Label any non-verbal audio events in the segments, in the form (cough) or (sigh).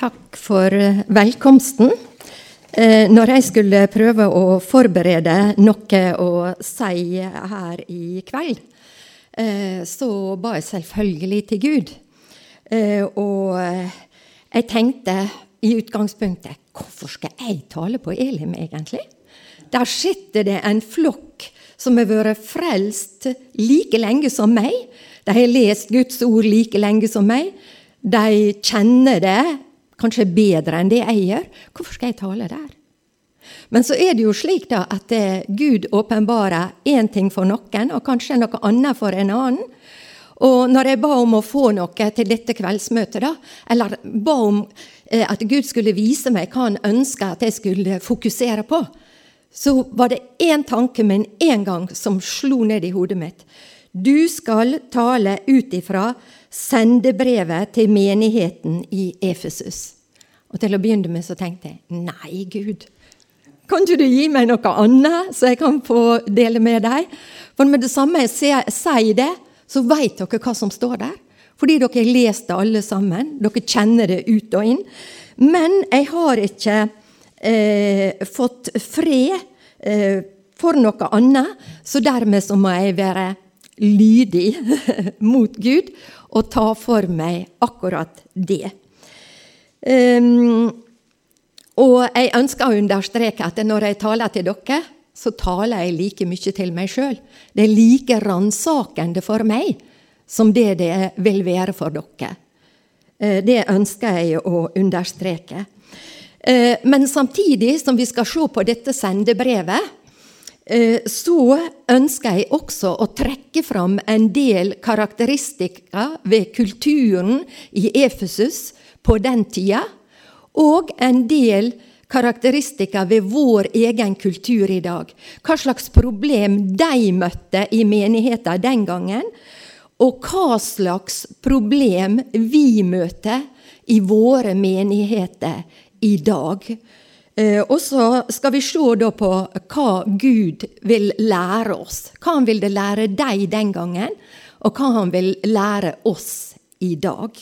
Takk for eh, velkomsten. Eh, når jeg skulle prøve å forberede noe å si her i kveld, eh, så ba jeg selvfølgelig til Gud. Og jeg tenkte i utgangspunktet Hvorfor skal jeg tale på Elim, egentlig? Der sitter det en flokk som har vært frelst like lenge som meg. De har lest Guds ord like lenge som meg. De kjenner det kanskje bedre enn det jeg gjør. Hvorfor skal jeg tale der? Men så er det jo slik da at eh, Gud åpenbarer én ting for noen, og kanskje noe annet for en annen. Og når jeg ba om å få noe til dette kveldsmøtet, da, eller ba om eh, at Gud skulle vise meg hva han ønska at jeg skulle fokusere på, så var det én tanke med en gang som slo ned i hodet mitt. Du skal tale ut ifra sendebrevet til menigheten i Efesus. Og til å begynne med så tenkte jeg nei, Gud, kan ikke du gi meg noe annet, så jeg kan få dele med deg? For med det samme jeg sier det, så vet dere hva som står der. Fordi dere har lest det alle sammen. Dere kjenner det ut og inn. Men jeg har ikke eh, fått fred eh, for noe annet, så dermed så må jeg være lydig (laughs) mot Gud og ta for meg akkurat det. Um, og jeg ønsker å understreke at når jeg taler til dere, så taler jeg like mye til meg sjøl. Det er like ransakende for meg som det det vil være for dere. Eh, det ønsker jeg å understreke. Eh, men samtidig som vi skal se på dette sendebrevet, så ønsker jeg også å trekke fram en del karakteristikker ved kulturen i Efesus på den tida, og en del karakteristikker ved vår egen kultur i dag. Hva slags problem de møtte i menigheten den gangen, og hva slags problem vi møter i våre menigheter i dag. Eh, og så skal vi se på hva Gud vil lære oss. Hva han ville lære deg den gangen, og hva han vil lære oss i dag.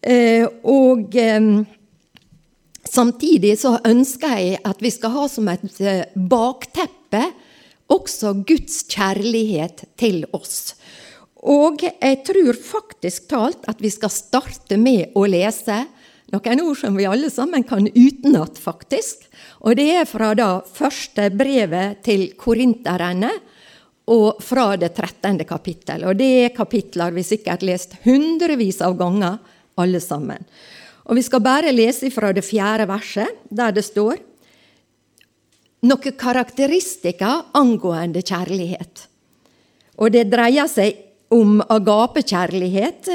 Eh, og eh, samtidig så ønsker jeg at vi skal ha som et bakteppe også Guds kjærlighet til oss. Og jeg tror faktisk talt at vi skal starte med å lese noen ord som vi alle sammen kan utenat, faktisk. Og det er fra da første brevet til korinterne og fra det 13. kapittel. Og det er kapitler vi sikkert lest hundrevis av ganger, alle sammen. Og vi skal bare lese fra det fjerde verset, der det står noen karakteristikker angående kjærlighet. Og det dreier seg om agapekjærlighet,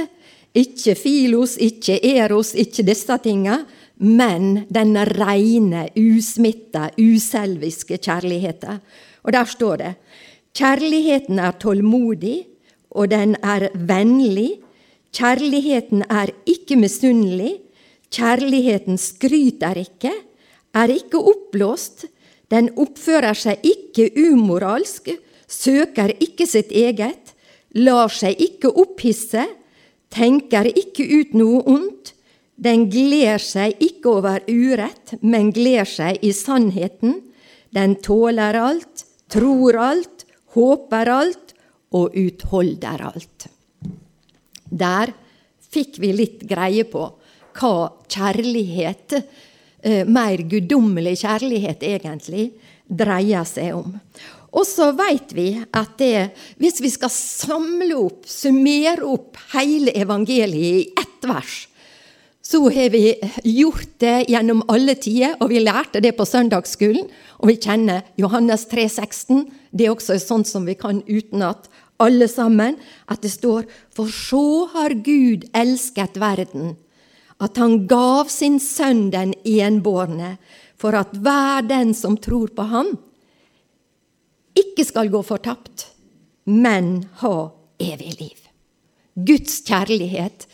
ikke filos, ikke eros, ikke disse tinga, men den reine, usmitta, uselviske kjærligheten. Og der står det Kjærligheten er tålmodig, og den er vennlig. Kjærligheten er ikke misunnelig. Kjærligheten skryter ikke, er ikke oppblåst. Den oppfører seg ikke umoralsk, søker ikke sitt eget, lar seg ikke opphisse tenker ikke ut noe ondt. Den gleder seg ikke over urett, men gleder seg i sannheten. Den tåler alt, tror alt, håper alt og utholder alt. Der fikk vi litt greie på hva kjærlighet, eh, mer guddommelig kjærlighet egentlig, dreier seg om. Og så veit vi at det, hvis vi skal samle opp, summere opp hele evangeliet i ett vers, så har vi gjort det gjennom alle tider, og vi lærte det på søndagsskolen. Og vi kjenner Johannes 3,16. Det er også sånn som vi kan utenat, alle sammen. At det står For så har Gud elsket verden, at han gav sin sønn den enbårne, for at hver den som tror på ham, ikke skal gå fortapt, men ha evig liv. Guds kjærlighet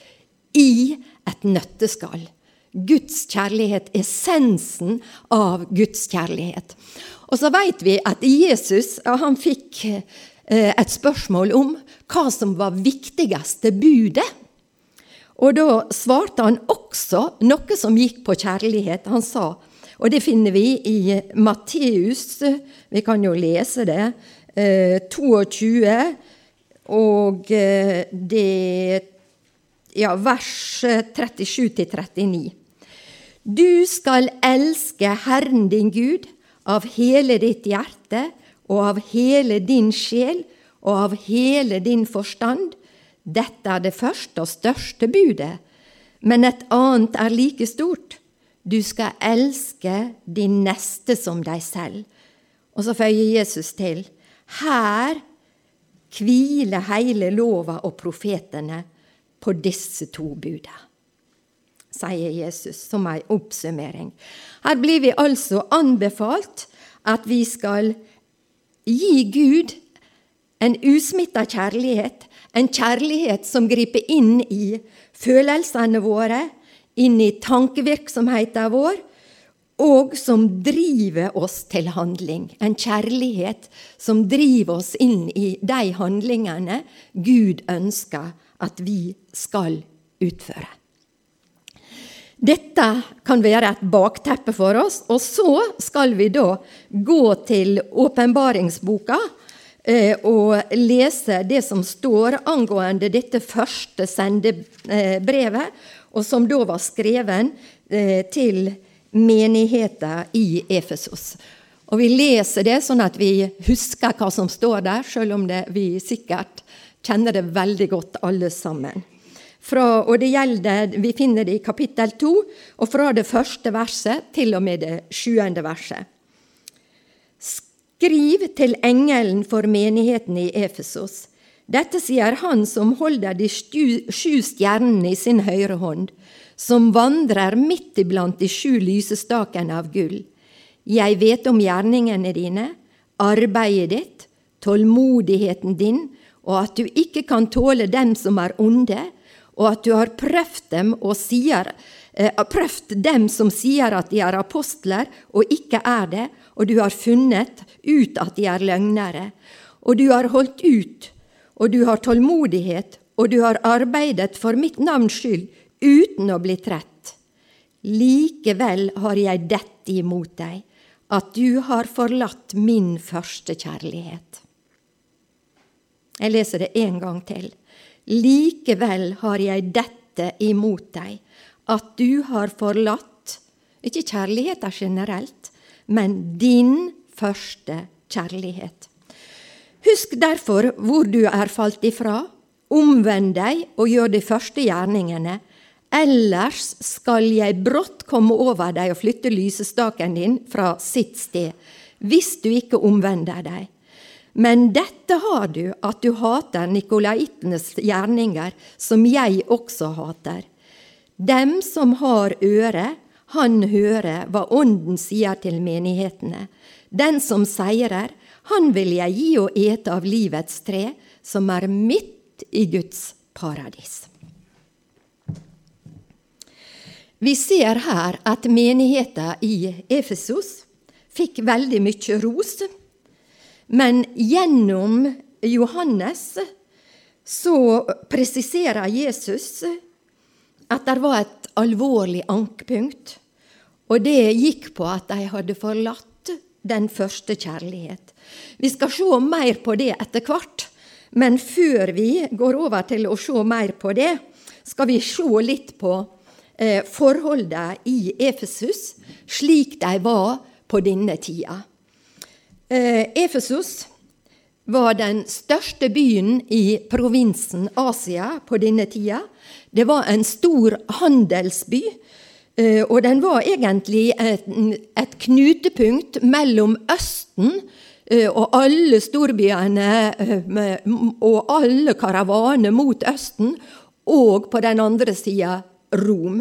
i et nøtteskall. Guds kjærlighet, essensen av Guds kjærlighet. Og så veit vi at Jesus han fikk eh, et spørsmål om hva som var viktigste budet. Og da svarte han også noe som gikk på kjærlighet. Han sa, og det finner vi i Matteus, vi kan jo lese det, 22, eh, og eh, det ja, vers 37-39. Du skal elske Herren din Gud av hele ditt hjerte og av hele din sjel og av hele din forstand. Dette er det første og største budet, men et annet er like stort. Du skal elske din neste som deg selv. Og så føyer Jesus til, her hviler hele lova og profetene på disse to buda, sier Jesus som ei oppsummering. Her blir vi altså anbefalt at vi skal gi Gud en usmitta kjærlighet, en kjærlighet som griper inn i følelsene våre, inn i tankevirksomheten vår, og som driver oss til handling. En kjærlighet som driver oss inn i de handlingene Gud ønsker at vi skal utføre. Dette kan være et bakteppe for oss, og så skal vi da gå til åpenbaringsboka eh, og lese det som står angående dette første sendebrevet, og som da var skreven eh, til menigheten i Efesos. Og Vi leser det sånn at vi husker hva som står der, selv om det, vi sikkert kjenner det veldig godt alle sammen. Fra, og det gjelder, Vi finner det i kapittel 2, og fra det første verset til og med det sjuende verset. Skriv til engelen for menigheten i Efesos. Dette sier han som holder de sju stjernene i sin høyre hånd, som vandrer midt iblant de sju lysestakene av gull. Jeg vet om gjerningene dine, arbeidet ditt, tålmodigheten din, og at du ikke kan tåle dem som er onde, og at du har prøvd dem, sier, eh, prøvd dem som sier at de er apostler og ikke er det, og du har funnet ut at de er løgnere. Og du har holdt ut, og du har tålmodighet, og du har arbeidet for mitt navns skyld uten å bli trett. Likevel har jeg dette imot deg, at du har forlatt min første kjærlighet. Jeg leser det en gang til. Likevel har jeg dette imot deg, at du har forlatt ikke kjærligheten generelt, men din første kjærlighet. Husk derfor hvor du er falt ifra, omvend deg og gjør de første gjerningene, ellers skal jeg brått komme over deg og flytte lysestaken din fra sitt sted, hvis du ikke omvender deg. Men dette har du, at du hater nikolaitenes gjerninger, som jeg også hater. Dem som har øre, han hører hva Ånden sier til menighetene. Den som seirer, han vil jeg gi å ete av livets tre, som er midt i Guds paradis. Vi ser her at menigheten i Efesos fikk veldig mye ros men gjennom Johannes så presiserer Jesus at det var et alvorlig ankepunkt. Og det gikk på at de hadde forlatt den første kjærlighet. Vi skal se mer på det etter hvert, men før vi går over til å se mer på det, skal vi se litt på eh, forholdene i Efesus slik de var på denne tida. Eh, Efesos var den største byen i provinsen Asia på denne tida. Det var en stor handelsby, eh, og den var egentlig et, et knutepunkt mellom Østen og alle storbyene og alle karavaner mot Østen, og på den andre sida Rom.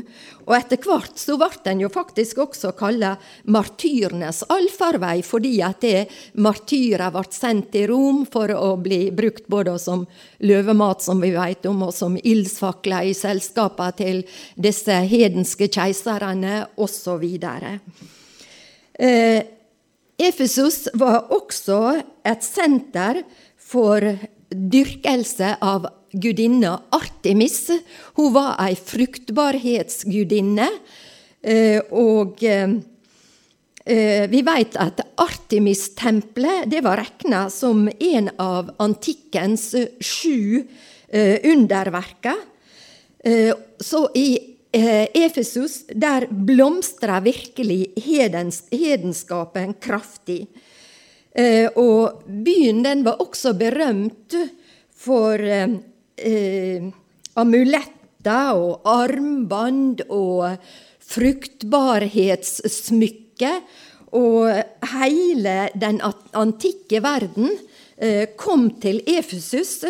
Og etter hvert så ble den jo faktisk også kalt martyrenes allfarvei, fordi at det martyrer ble sendt til Rom for å bli brukt både som løvemat, som vi vet om, og som ildsfakler i selskapene til disse hedenske keiserne, osv. Eh, Efesus var også et senter for dyrkelse av gudinna Artemis. Hun var ei fruktbarhetsgudinne. Og vi vet at Artemis-tempelet var regna som en av antikkens sju underverker. Så i Efesus der blomstra virkelig hedens, hedenskapen kraftig. Og byen den var også berømt for eh, amuletter og armbånd og fruktbarhetssmykke. Og hele den antikke verden eh, kom til Efesus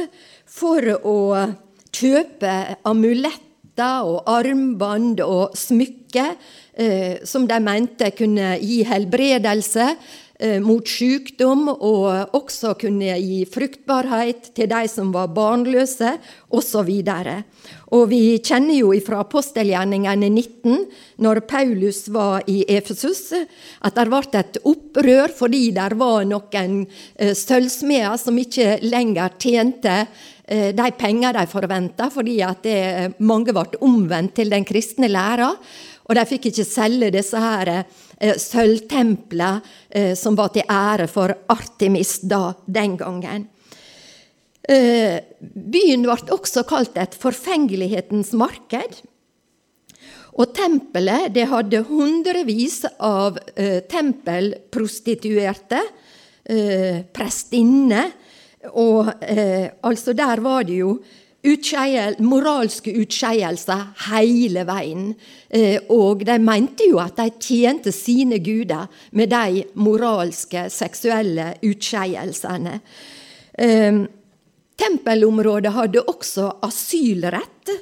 for å kjøpe amuletter og armbånd og smykker eh, som de mente kunne gi helbredelse Eh, mot sykdom, og også kunne gi fruktbarhet til de som var barnløse, osv. Og vi kjenner jo fra apostelgjerningene 19, når Paulus var i Efesus, at det ble et opprør fordi det var noen eh, sølvsmeder som ikke lenger tjente de penger de forventa, fordi at det, mange ble omvendt til den kristne læra. Og de fikk ikke selge disse her eh, sølvtempler eh, som var til ære for Artemis da, den gangen. Eh, byen ble også kalt et forfengelighetens marked. Og tempelet det hadde hundrevis av eh, tempelprostituerte, eh, prestinner. Og eh, altså der var det jo utskeiel, moralske utskeielser hele veien. Eh, og de mente jo at de tjente sine guder med de moralske, seksuelle utskeielsene. Eh, tempelområdet hadde også asylrett,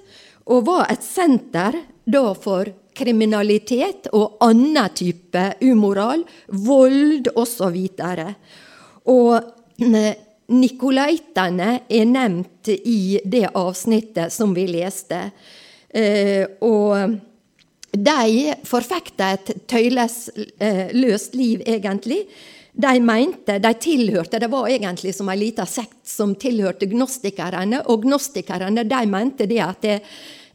og var et senter da for kriminalitet og annen type umoral, vold osv. Og, og eh, Nikolaitene er nevnt i det avsnittet som vi leste. Eh, og de forfekta et tøylesløst liv, egentlig. De mente, de tilhørte, Det var egentlig som en liten sekt som tilhørte gnostikerne. Og gnostikerne de mente det at det,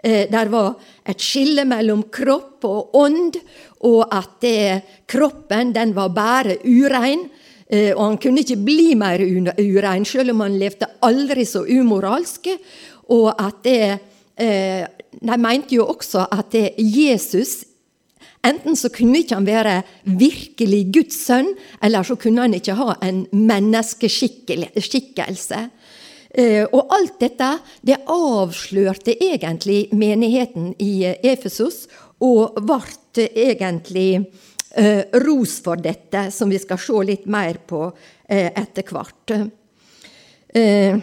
eh, der var et skille mellom kropp og ånd, og at det, kroppen den var bare urein. Eh, og han kunne ikke bli mer urein, selv om han levde aldri så umoralsk. Og at det eh, De mente jo også at det Jesus Enten så kunne ikke han være virkelig Guds sønn, eller så kunne han ikke ha en menneskeskikkelse. Eh, og alt dette det avslørte egentlig menigheten i Efesos, og ble egentlig ros for dette, som vi skal se litt mer på eh, etter hvert. Eh,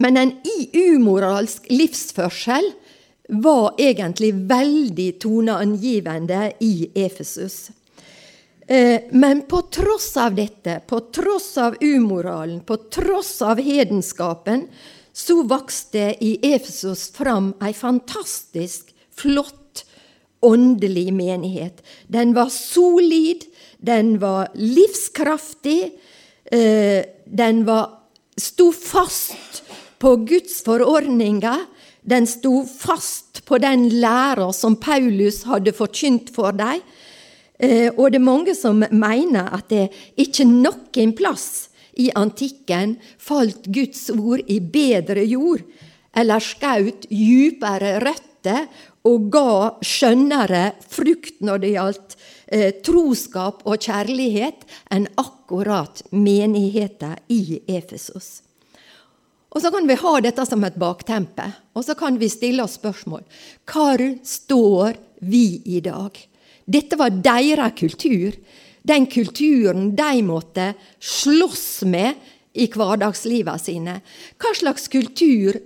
men en umoralsk livsførsel var egentlig veldig toneangivende i Efesus. Eh, men på tross av dette, på tross av umoralen, på tross av hedenskapen, så vokste i Efesos fram ei fantastisk flott åndelig menighet. Den var solid, den var livskraftig, eh, den var, sto fast på Guds forordninger. Den sto fast på den læra som Paulus hadde forkynt for dem. Eh, og det er mange som mener at det ikke noen plass i antikken falt Guds ord i bedre jord, eller skaut djupere røtter og ga skjønnere frukt når det gjaldt eh, troskap og kjærlighet, enn akkurat menigheten i Efesos. Og Så kan vi ha dette som et baktempe, og så kan vi stille oss spørsmål. Hvor står vi i dag? Dette var deres kultur. Den kulturen de måtte slåss med i hverdagslivet sine. Hva slags kultur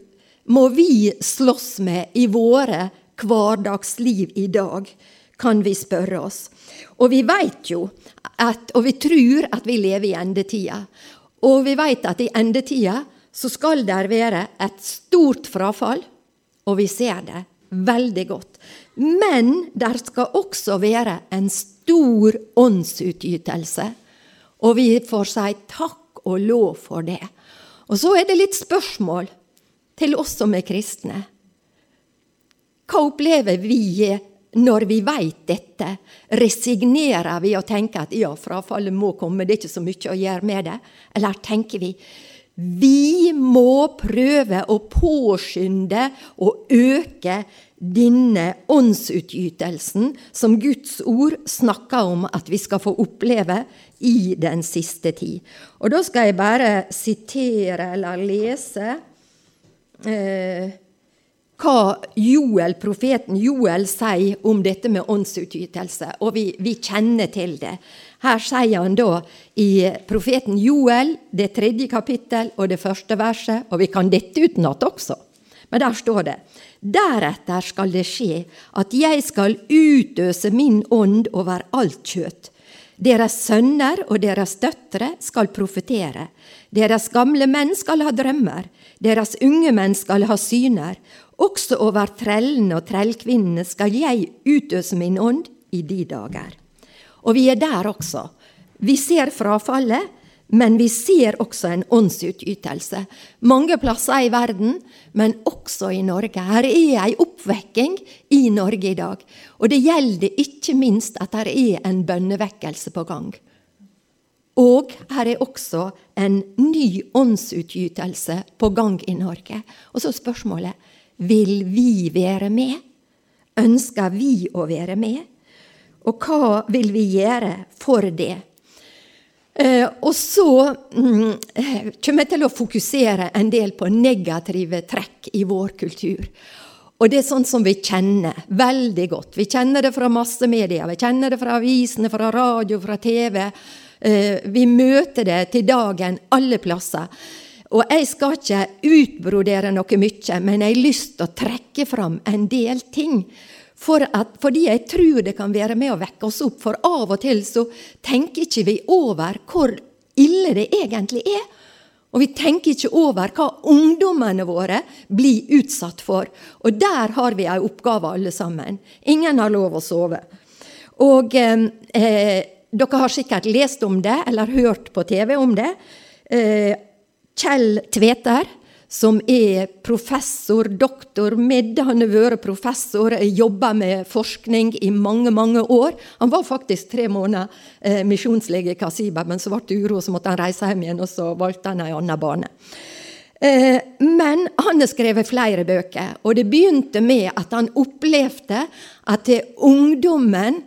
må vi slåss med i våre hverdagsliv i dag, kan vi spørre oss. Og vi veit jo at, og vi tror at vi lever i endetida. Og vi veit at i endetida så skal det være et stort frafall, og vi ser det veldig godt. Men der skal også være en stor åndsutgytelse. Og vi får si takk og lov for det. Og så er det litt spørsmål til oss som er kristne. Hva opplever vi når vi veit dette? Resignerer vi og tenker at ja, frafallet må komme, det er ikke så mye å gjøre med det? Eller tenker vi vi må prøve å påskynde og øke denne åndsutgytelsen som Guds ord snakker om at vi skal få oppleve i den siste tid. Og da skal jeg bare sitere eller lese eh, hva Joel, profeten Joel sier om dette med åndsutytelse, Og vi, vi kjenner til det. Her sier han da i profeten Joel, det tredje kapittel og det første verset, og vi kan dette utenat også, men der står det Deretter skal det skje at jeg skal utøse min ånd over alt kjøtt. Deres sønner og deres døtre skal profetere. Deres gamle menn skal ha drømmer. Deres unge menn skal ha syner. Også over trellene og trellkvinnene skal jeg utøse min ånd i de dager. Og vi er der også. Vi ser frafallet, men vi ser også en åndsutytelse. Mange plasser i verden, men også i Norge. Her er ei oppvekking i Norge i dag. Og det gjelder ikke minst at det er en bønnevekkelse på gang. Og her er også en ny åndsutgytelse på gang i Norge. Og så spørsmålet vil vi være med? Ønsker vi å være med? Og hva vil vi gjøre for det? Eh, og så mm, kommer jeg til å fokusere en del på negative trekk i vår kultur. Og det er sånn som vi kjenner veldig godt. Vi kjenner det fra massemedia, vi kjenner det fra avisene, fra radio, fra TV. Eh, vi møter det til dagen alle plasser. Og jeg skal ikke utbrodere noe mye, men jeg har lyst til å trekke fram en del ting for at, fordi jeg tror det kan være med å vekke oss opp. For av og til så tenker ikke vi over hvor ille det egentlig er. Og vi tenker ikke over hva ungdommene våre blir utsatt for. Og der har vi ei oppgave, alle sammen. Ingen har lov å sove. Og eh, eh, dere har sikkert lest om det, eller hørt på TV om det. Eh, Kjell Tveter som er professor, doktor med. Han har vært professor, jobba med forskning i mange mange år. Han var faktisk tre måneder eh, misjonslege i Kasiba, men så ble det uro, så måtte han reise hjem igjen, og så valgte han en annen bane. Eh, men han har skrevet flere bøker, og det begynte med at han opplevde at ungdommen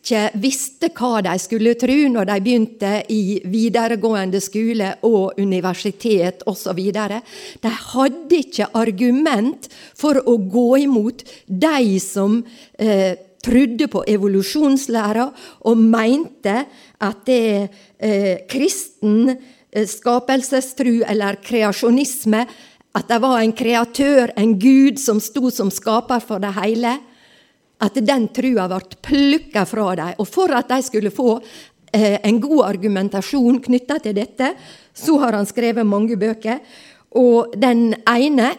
ikke visste hva de skulle tro når de begynte i videregående skole og universitet osv. De hadde ikke argument for å gå imot de som eh, trodde på evolusjonslæra og mente at det eh, kristen eh, skapelsestru eller kreasjonisme at det var en kreatør, en gud, som sto som skaper for det hele at den trua ble plukka fra dem. Og for at de skulle få eh, en god argumentasjon knytta til dette, så har han skrevet mange bøker. Og den ene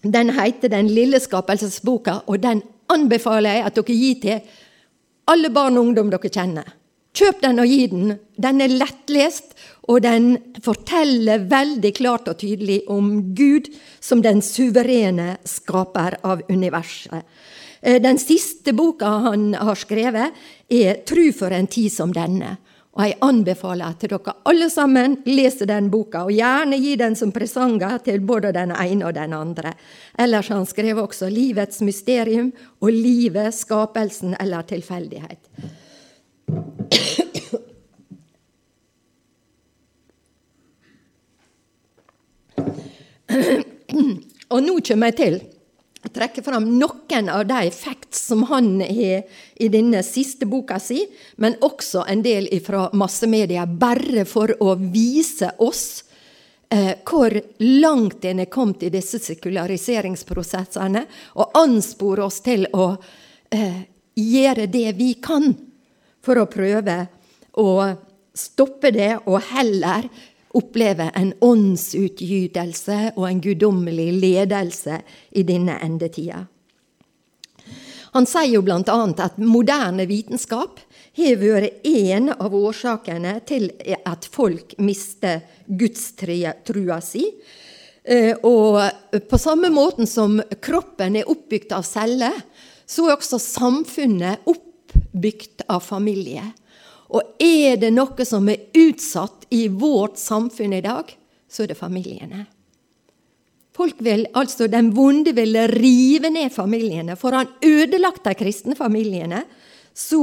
den heter Den lille skapelsesboka, og den anbefaler jeg at dere gir til alle barn og ungdom dere kjenner. Kjøp den og gi den. Den er lettlest, og den forteller veldig klart og tydelig om Gud som den suverene skaper av universet. Eh, den siste boka han har skrevet, er 'Tru for en tid som denne'. Og jeg anbefaler at dere alle sammen leser den boka, og gjerne gi den som presanger til både den ene og den andre. Ellers har han skrevet også 'Livets mysterium' og 'Livet, skapelsen eller tilfeldighet'. Og nå kommer jeg til trekke fram noen av de facts som han har i denne siste boka si, men også en del fra massemedia, bare for å vise oss eh, hvor langt en er kommet i disse sekulariseringsprosessene, og anspore oss til å eh, gjøre det vi kan for å prøve å stoppe det, og heller opplever en åndsutgytelse og en guddommelig ledelse i denne endetida. Han sier jo bl.a. at moderne vitenskap har vært en av årsakene til at folk mister gudstrua si. Eh, og på samme måten som kroppen er oppbygd av celler, så er også samfunnet oppbygd av familie. Og er det noe som er utsatt i vårt samfunn i dag, så er det familiene. Folk vil, altså Den vonde vil rive ned familiene. For han ødelagt de kristne familiene, så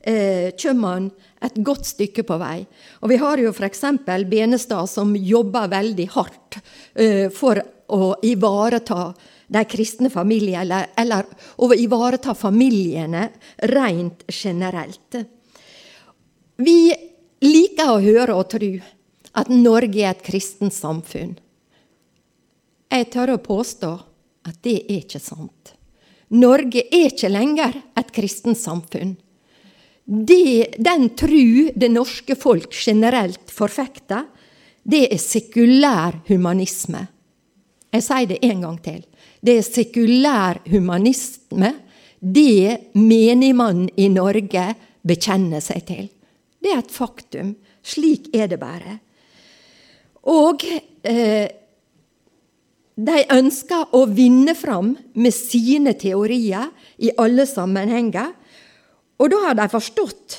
eh, kommer han et godt stykke på vei. Og Vi har jo f.eks. Benestad, som jobber veldig hardt eh, for å ivareta de kristne familiene, eller, eller å ivareta familiene rent generelt. Vi liker å høre og tro at Norge er et kristent samfunn. Jeg tør å påstå at det er ikke sant. Norge er ikke lenger et kristent samfunn. Det, den tru det norske folk generelt forfekter, det er sekulær humanisme. Jeg sier det en gang til. Det er sekulær humanisme det menigmannen i Norge bekjenner seg til. Det er et faktum. Slik er det bare. Og eh, de ønsker å vinne fram med sine teorier i alle sammenhenger. Og da har de forstått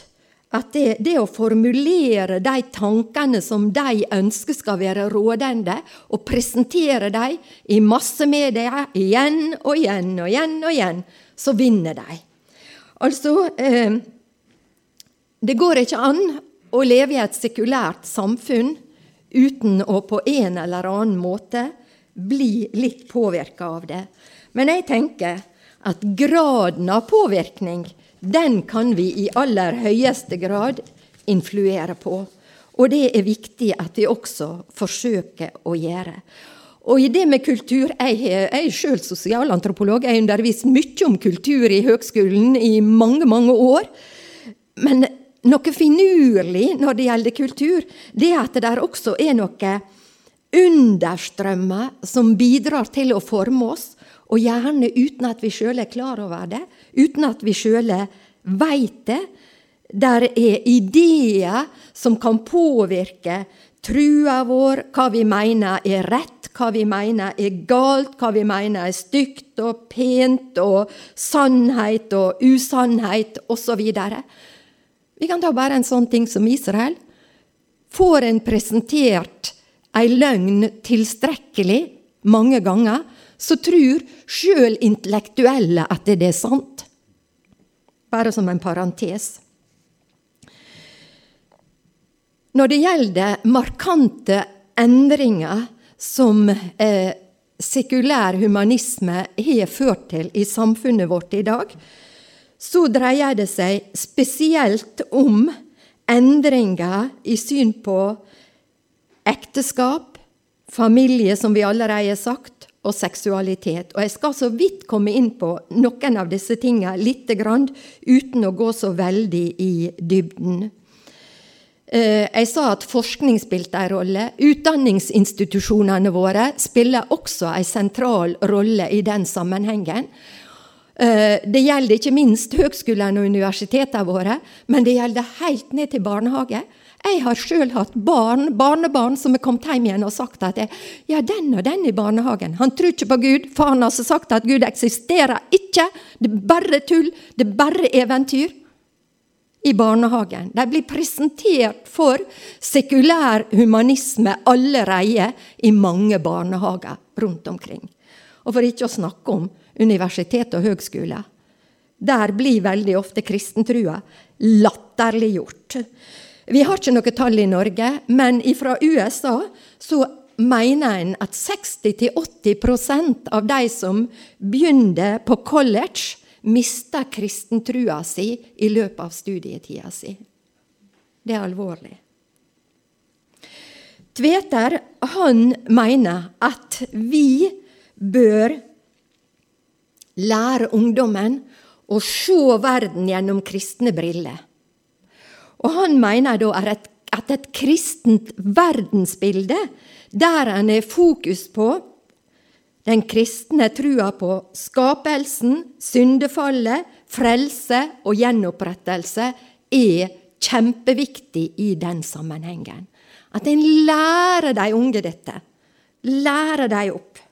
at det, det, å formulere de tankene som de ønsker skal være rådende, og presentere dem i massemedia igjen og igjen og igjen, og igjen, så vinner de. Altså eh, Det går ikke an å leve i et sekulært samfunn uten å på en eller annen måte bli litt påvirka av det. Men jeg tenker at graden av påvirkning den kan vi i aller høyeste grad influere på. Og det er viktig at vi også forsøker å gjøre. Og i det med kultur Jeg, jeg er sjøl sosialantropolog. Jeg har undervist mye om kultur i høgskolen i mange, mange år. Men noe finurlig når det gjelder kultur, det er at det der også er noe understrømmer som bidrar til å forme oss, og gjerne uten at vi sjøl er klar over det, uten at vi sjøl veit det. Der er ideer som kan påvirke trua vår, hva vi mener er rett, hva vi mener er galt, hva vi mener er stygt og pent, og sannhet og usannhet, osv. Vi kan ta bare en sånn ting som Israel. Får en presentert ei løgn tilstrekkelig mange ganger, så tror sjøl intellektuelle at det er sant. Bare som en parentes. Når det gjelder markante endringer som eh, sekulær humanisme har ført til i samfunnet vårt i dag, så dreier det seg spesielt om endringer i syn på ekteskap, familie, som vi allerede har sagt, og seksualitet. Og Jeg skal så vidt komme inn på noen av disse tingene lite grann, uten å gå så veldig i dybden. Eh, jeg sa at forskning spilte en rolle. Utdanningsinstitusjonene våre spiller også en sentral rolle i den sammenhengen. Eh, det gjelder ikke minst høgskolene og universitetene våre, men det gjelder helt ned til barnehage. Jeg har sjøl hatt barn, barnebarn som er kommet hjem igjen og sagt at jeg, ja, den og den i barnehagen, han tror ikke på Gud, for han har sagt at Gud eksisterer ikke. Det er bare tull, det er bare eventyr. I barnehagen. De blir presentert for sekulær humanisme allerede i mange barnehager rundt omkring. Og for ikke å snakke om universitet og høgskole. Der blir veldig ofte kristentrua latterliggjort. Vi har ikke noe tall i Norge, men fra USA så mener en at 60-80% av de som begynner på college, mister kristentrua si i løpet av studietida si. Det er alvorlig. Tveter han mener at vi bør lære ungdommen å se verden gjennom kristne briller. Og han mener da at et kristent verdensbilde, der en er fokus på den kristne trua på skapelsen, syndefallet, frelse og gjenopprettelse, er kjempeviktig i den sammenhengen. At en lærer de unge dette. Lærer de opp.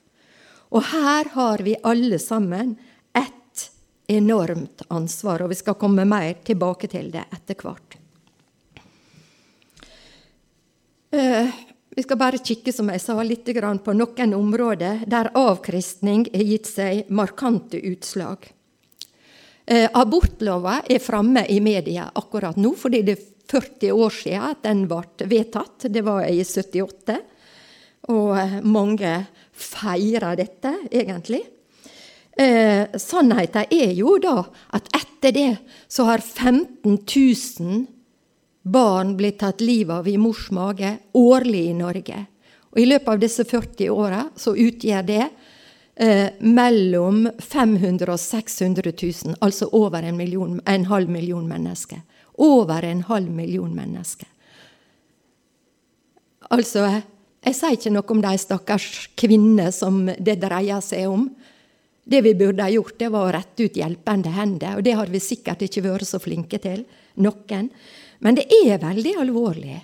Og her har vi alle sammen et enormt ansvar, og vi skal komme mer tilbake til det etter hvert. Uh, vi skal bare kikke som jeg sa, litt på noen områder der avkristning har gitt seg markante utslag. Eh, abortlova er framme i media akkurat nå, fordi det er 40 år siden at den ble vedtatt. Det var i 78. Og eh, mange feirer dette, egentlig. Eh, sannheten er jo da at etter det så har 15 000 barn blitt tatt livet av i mors mage årlig i Norge. Og I løpet av disse 40 åra så utgjør det eh, mellom 500 og 600 000, altså over en, million, en halv million mennesker. Over en halv million mennesker. Altså, jeg sier ikke noe om de stakkars kvinner som det dreier seg om. Det vi burde ha gjort, det var å rette ut hjelpende hender, og det har vi sikkert ikke vært så flinke til, noen. Men det er veldig alvorlig.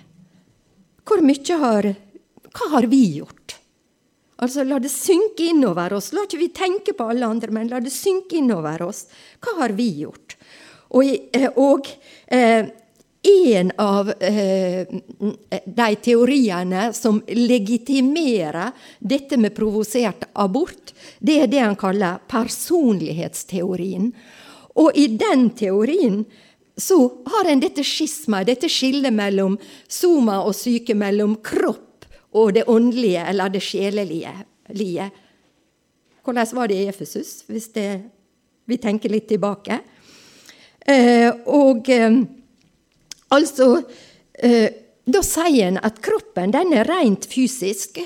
Hvor mye har Hva har vi gjort? Altså, La det synke innover oss. La ikke vi tenke på alle andre, men la det synke innover oss. Hva har vi gjort? Og, eh, og eh, en av eh, de teoriene som legitimerer dette med provosert abort, det er det han kaller personlighetsteorien. Og i den teorien så har en dette skismaet, dette skillet mellom soma og syke, mellom kropp og det åndelige eller det sjelelige. Hvordan var det i Efesus, hvis det, vi tenker litt tilbake? Eh, og eh, altså eh, Da sier en at kroppen den er rent fysisk,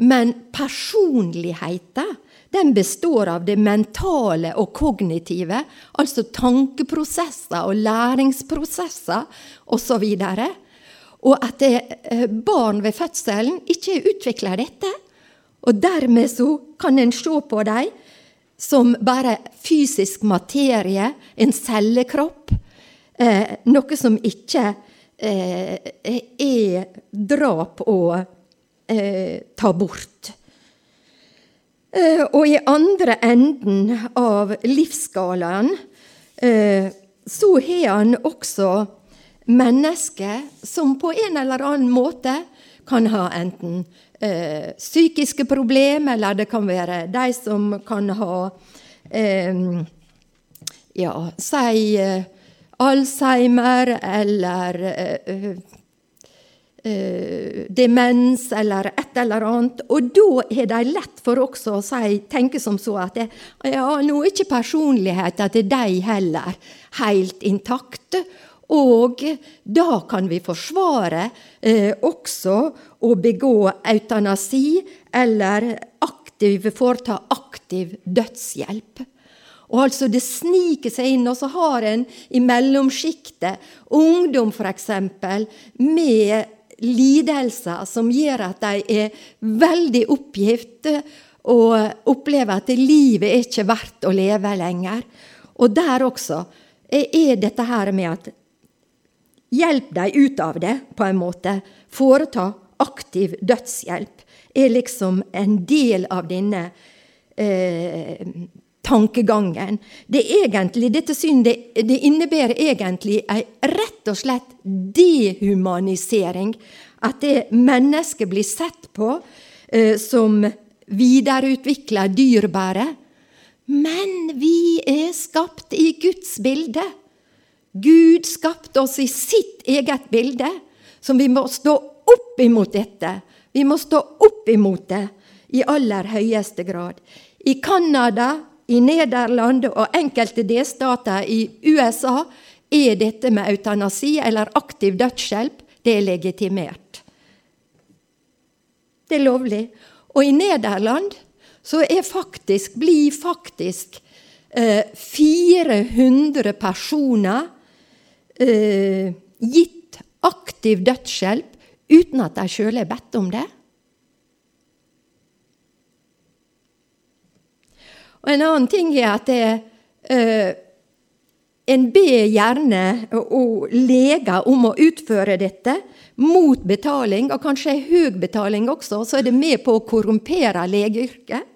men personligheten den består av det mentale og kognitive, altså tankeprosesser og læringsprosesser osv. Og, og at eh, barn ved fødselen ikke utvikler dette. Og dermed så kan en se på dem som bare fysisk materie, en cellekropp. Eh, noe som ikke eh, er drap å eh, ta bort. Eh, og i andre enden av livsskalaen eh, så har han også mennesker som på en eller annen måte kan ha enten eh, psykiske problemer, eller det kan være de som kan ha ja, si Alzheimer eller eh, eh, demens eller et eller annet. Og da er det lett for også å si, tenke som så at det, ja, nå er ikke personligheten til de heller helt intakt. Og da kan vi forsvare eh, også å begå eutanasi eller aktiv, foreta aktiv dødshjelp. Og altså Det sniker seg inn, og så har en i mellomsjiktet ungdom f.eks. med lidelser som gjør at de er veldig oppgitt og opplever at livet er ikke verdt å leve lenger. Og der også er dette her med at Hjelp dem ut av det, på en måte. Foreta aktiv dødshjelp er liksom en del av denne eh, tankegangen. Det, egentlig, dette syn det, innebærer egentlig ei rett og slett dehumanisering. At det mennesket blir sett på eh, som videreutvikla dyrebare. Men vi er skapt i Guds bilde. Gud skapte oss i sitt eget bilde, som vi må stå opp imot dette. Vi må stå opp imot det i aller høyeste grad. I Canada i Nederland og enkelte delstater i USA er dette med eutanasi eller aktiv dødshjelp det er legitimert. Det er lovlig. Og i Nederland så er faktisk, blir faktisk eh, 400 personer eh, gitt aktiv dødshjelp uten at de sjøl er bedt om det. Og En annen ting er at det, uh, en ber gjerne og leger om å utføre dette mot betaling, og kanskje høy betaling også, så er det med på å korrumpere legeyrket.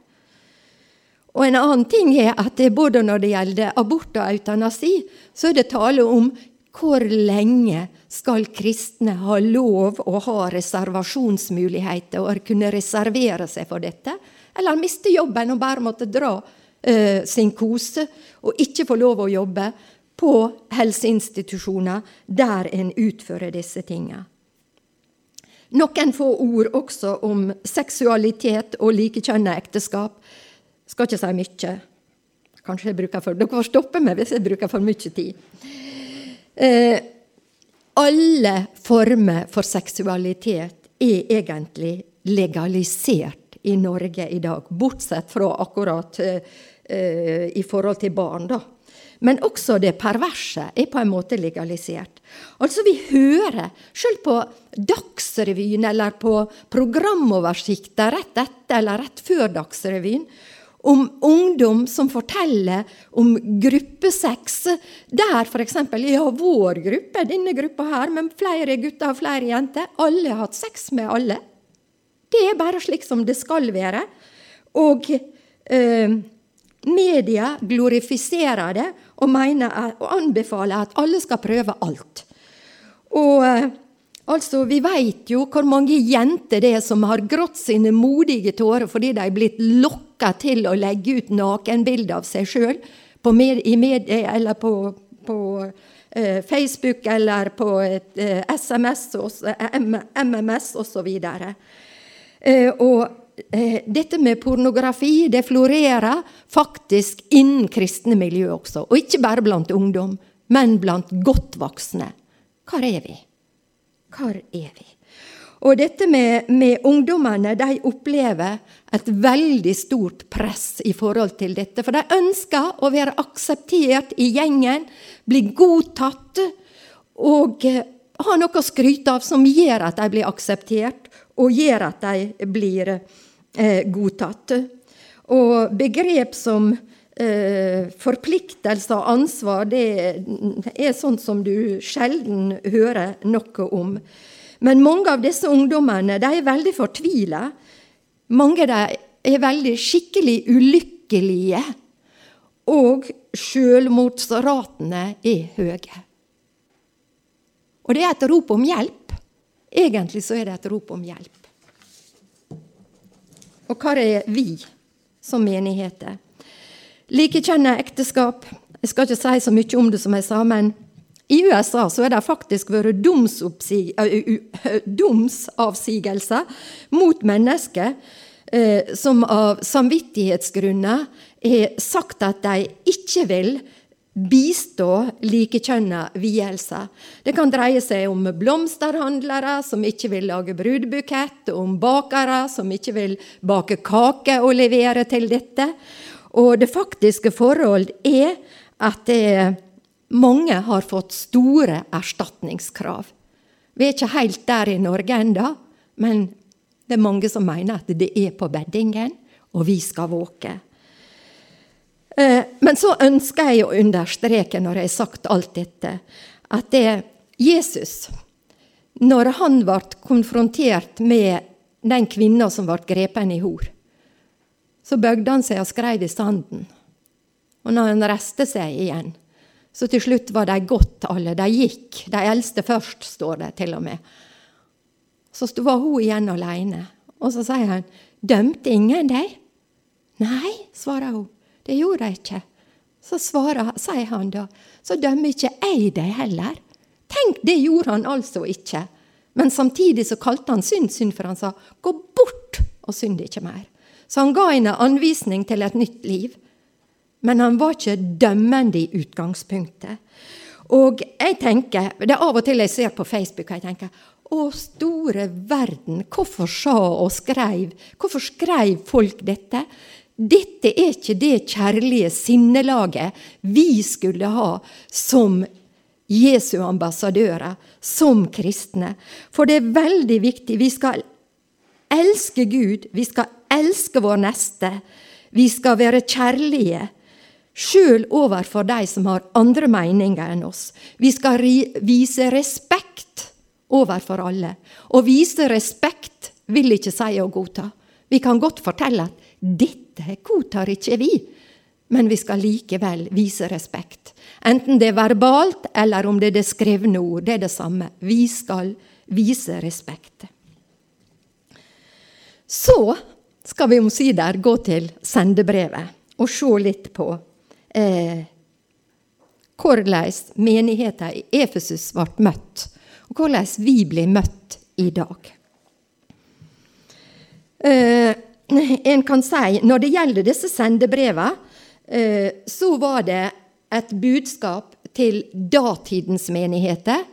Og en annen ting er at både når det gjelder abort og eutanasi, så er det tale om hvor lenge skal kristne ha lov å ha reservasjonsmuligheter og kunne reservere seg for dette? Eller miste jobben og bare måtte dra eh, sin kose og ikke få lov å jobbe på helseinstitusjoner der en utfører disse tingene. Noen få ord også om seksualitet og likekjønna ekteskap. Skal ikke si mye. Kanskje jeg bruker for, Dere får stoppe meg hvis jeg bruker for mye tid. Eh, alle former for seksualitet er egentlig legalisert i Norge i dag, bortsett fra akkurat eh, i forhold til barn. da. Men også det perverse er på en måte legalisert. Altså Vi hører, selv på Dagsrevyen eller på programoversikter rett etter eller rett før Dagsrevyen, om ungdom som forteller om gruppesex, der f.eks. ja, vår gruppe, denne gruppa her, men flere gutter og flere jenter, alle har hatt sex med alle. Det er bare slik som det skal være. Og eh, media glorifiserer det og, mener, og anbefaler at alle skal prøve alt. Og eh, altså, Vi vet jo hvor mange jenter det er som har grått sine modige tårer fordi de er blitt lokka til å legge ut nakenbilder av seg sjøl eller på, på eh, Facebook eller på et, SMS, og, eh, MMS osv. Eh, og Eh, dette med pornografi det florerer faktisk innen kristne miljø også. Og ikke bare blant ungdom, men blant godt voksne. Hvor er vi? Hvor er vi? Og dette med, med, ungdommene, de opplever et veldig stort press i forhold til dette. For de ønsker å være akseptert i gjengen, bli godtatt og eh, ha noe å skryte av som gjør at de blir akseptert, og gjør at de blir eh, godtatt. Og begrep som eh, forpliktelse og ansvar, det er sånt som du sjelden hører noe om. Men mange av disse ungdommene de er veldig fortvila. Mange de er veldig skikkelig ulykkelige. Og sjølmordsratene er høye. Og det er et rop om hjelp. Egentlig så er det et rop om hjelp. Og hva er vi som menigheter? Likekjønna ekteskap. Jeg skal ikke si så mye om det som jeg sa, men i USA så er det faktisk vært domsavsigelser mot mennesker eh, som av samvittighetsgrunner har sagt at de ikke vil bistå likekjønna vielser. Det kan dreie seg om blomsterhandlere som ikke vil lage brudebukett, om bakere som ikke vil bake kake og levere til dette. Og det faktiske forhold er at det, mange har fått store erstatningskrav. Vi er ikke helt der i Norge ennå, men det er mange som mener at det er på beddingen, og vi skal våke. Eh, men så ønsker jeg å understreke, når jeg har sagt alt dette, at det er Jesus Når han ble konfrontert med den kvinna som ble grepen i hor, så bøgde han seg og skrev i sanden. Og når han reiste seg igjen, så til slutt var de gått, alle. De gikk. De eldste først, står det til og med. Så var hun igjen alene. Og så sier han, 'Dømte ingen deg?' 'Nei', svarer hun. Det gjorde jeg ikke. Så svarer, sier han da, så dømmer ikke jeg deg heller. Tenk, det gjorde han altså ikke. Men samtidig så kalte han synd synd, for han sa, gå bort og synd ikke mer. Så han ga henne anvisning til et nytt liv. Men han var ikke dømmende i utgangspunktet. Og jeg tenker, Det er av og til jeg ser på Facebook og jeg tenker å, store verden, hvorfor sa og skreiv Hvorfor skreiv folk dette? Dette er ikke det kjærlige sinnelaget vi skulle ha som Jesu ambassadører, som kristne. For det er veldig viktig. Vi skal elske Gud, vi skal elske vår neste. Vi skal være kjærlige. sjøl overfor de som har andre meninger enn oss. Vi skal vise respekt overfor alle. Å vise respekt vil ikke si å godta. Vi kan godt fortelle at 'dette godtar ikke vi', men vi skal likevel vise respekt. Enten det er verbalt eller om det er det skrevne ord. Det er det samme. Vi skal vise respekt. Så skal vi omsider gå til sendebrevet og se litt på eh, hvordan menigheten i Efesus ble møtt, og hvordan vi blir møtt i dag. Eh, (laughs) en kan si, Når det gjelder disse sendebrevene, eh, så var det et budskap til datidens menigheter.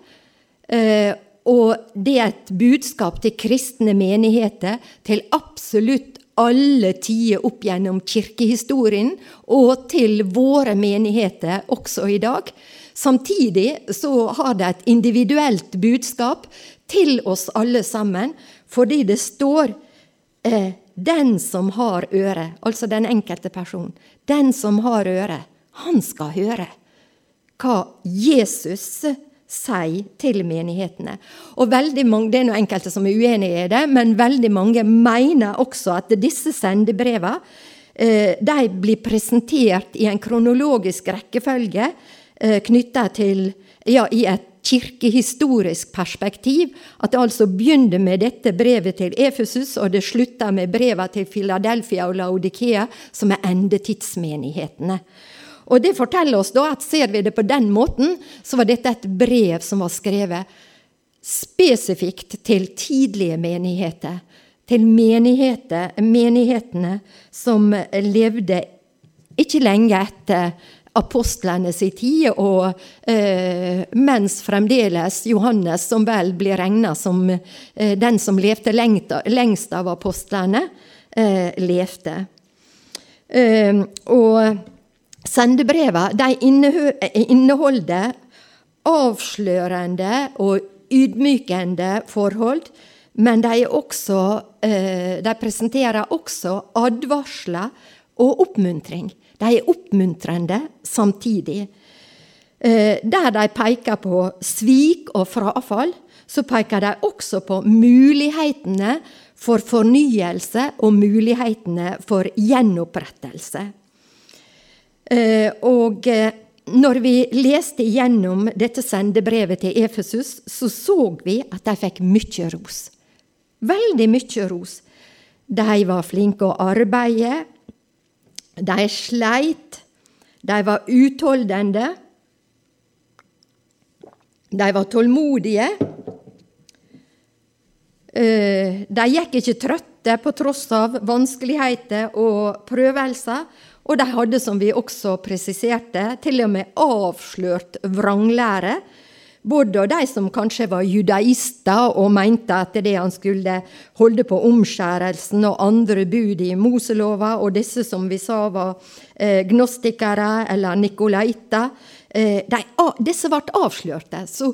Eh, og det er et budskap til kristne menigheter, til absolutt alle tider opp gjennom kirkehistorien, og til våre menigheter også i dag. Samtidig så har det et individuelt budskap til oss alle sammen, fordi det står eh, 'den som har øre', altså den enkelte person. Den som har øre, han skal høre hva Jesus sier til menighetene. Og veldig mange, Det er noen enkelte som er uenige i det, men veldig mange mener også at disse sendebrevene eh, de blir presentert i en kronologisk rekkefølge eh, knytta til ja, i et kirkehistorisk perspektiv. At det altså begynner med dette brevet til Efesus, og det slutter med brevene til Philadelphia og Laudikea, som er endetidsmenighetene. Og det forteller oss da at ser vi det på den måten, så var dette et brev som var skrevet spesifikt til tidlige menigheter. Til menighetene som levde ikke lenge etter apostlene sin tid, og eh, mens fremdeles Johannes, som vel blir regna som eh, den som levde lengst av apostlene, eh, levde. Eh, og sendebreva de inneholder avslørende og ydmykende forhold, men de, også, eh, de presenterer også advarsler og oppmuntring. De er oppmuntrende samtidig. Eh, der de peker på svik og frafall, så peker de også på mulighetene for fornyelse og mulighetene for gjenopprettelse. Eh, og eh, når vi leste gjennom dette sendebrevet til Efesus, så så vi at de fikk mye ros. Veldig mye ros. De var flinke å arbeide, de sleit, de var utholdende. De var tålmodige. Eh, de gikk ikke trøtte på tross av vanskeligheter og prøvelser. Og de hadde, som vi også presiserte, til og med avslørt vranglære både de som kanskje var judaister og mente at det han skulle holde på omskjærelsen og andre bud i Moselova, og disse som vi sa var eh, gnostikere eller nikolaiter, eh, disse ble avslørte. Så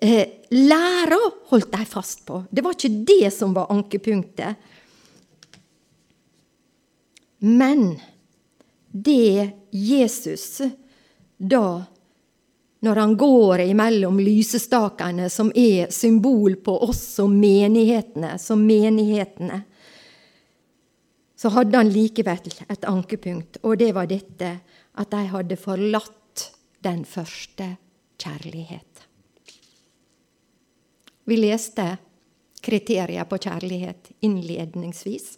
eh, læra holdt de fast på. Det var ikke det som var ankepunktet. Men det Jesus da når han går imellom lysestakene, som er symbol på oss som menighetene, som menighetene, så hadde han likevel et ankepunkt, og det var dette at de hadde forlatt den første kjærlighet. Vi leste kriterier på kjærlighet innledningsvis.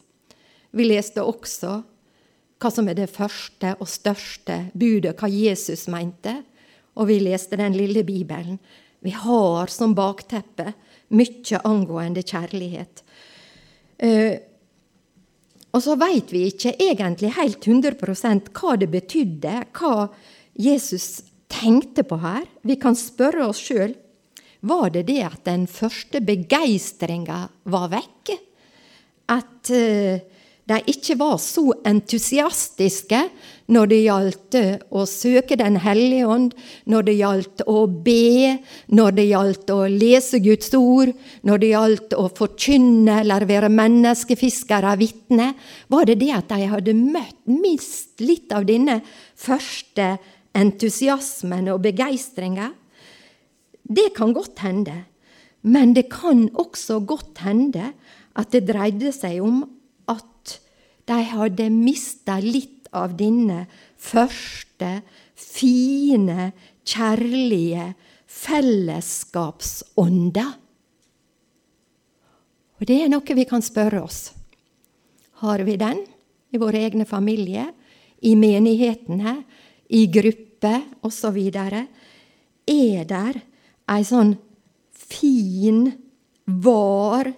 Vi leste også hva som er det første og største budet, hva Jesus mente og vi leste den lille Bibelen. Vi har som bakteppe mye angående kjærlighet. Uh, og så veit vi ikke egentlig helt 100 hva det betydde, hva Jesus tenkte på her. Vi kan spørre oss sjøl var det det at den første begeistringa var vekk? At uh, de ikke var så entusiastiske når det gjaldt å søke Den hellige ånd, når det gjaldt å be, når det gjaldt å lese Guds ord, når det gjaldt å forkynne eller være menneskefiskere, vitne, var det det at de hadde møtt, mist litt av denne første entusiasmen og begeistringa? Det kan godt hende. Men det kan også godt hende at det dreide seg om at de hadde mista litt av denne første, fine, kjærlige fellesskapsånda. Og det er noe vi kan spørre oss. Har vi den i våre egne familier, i menighetene, i grupper osv.? Er der ei sånn fin, var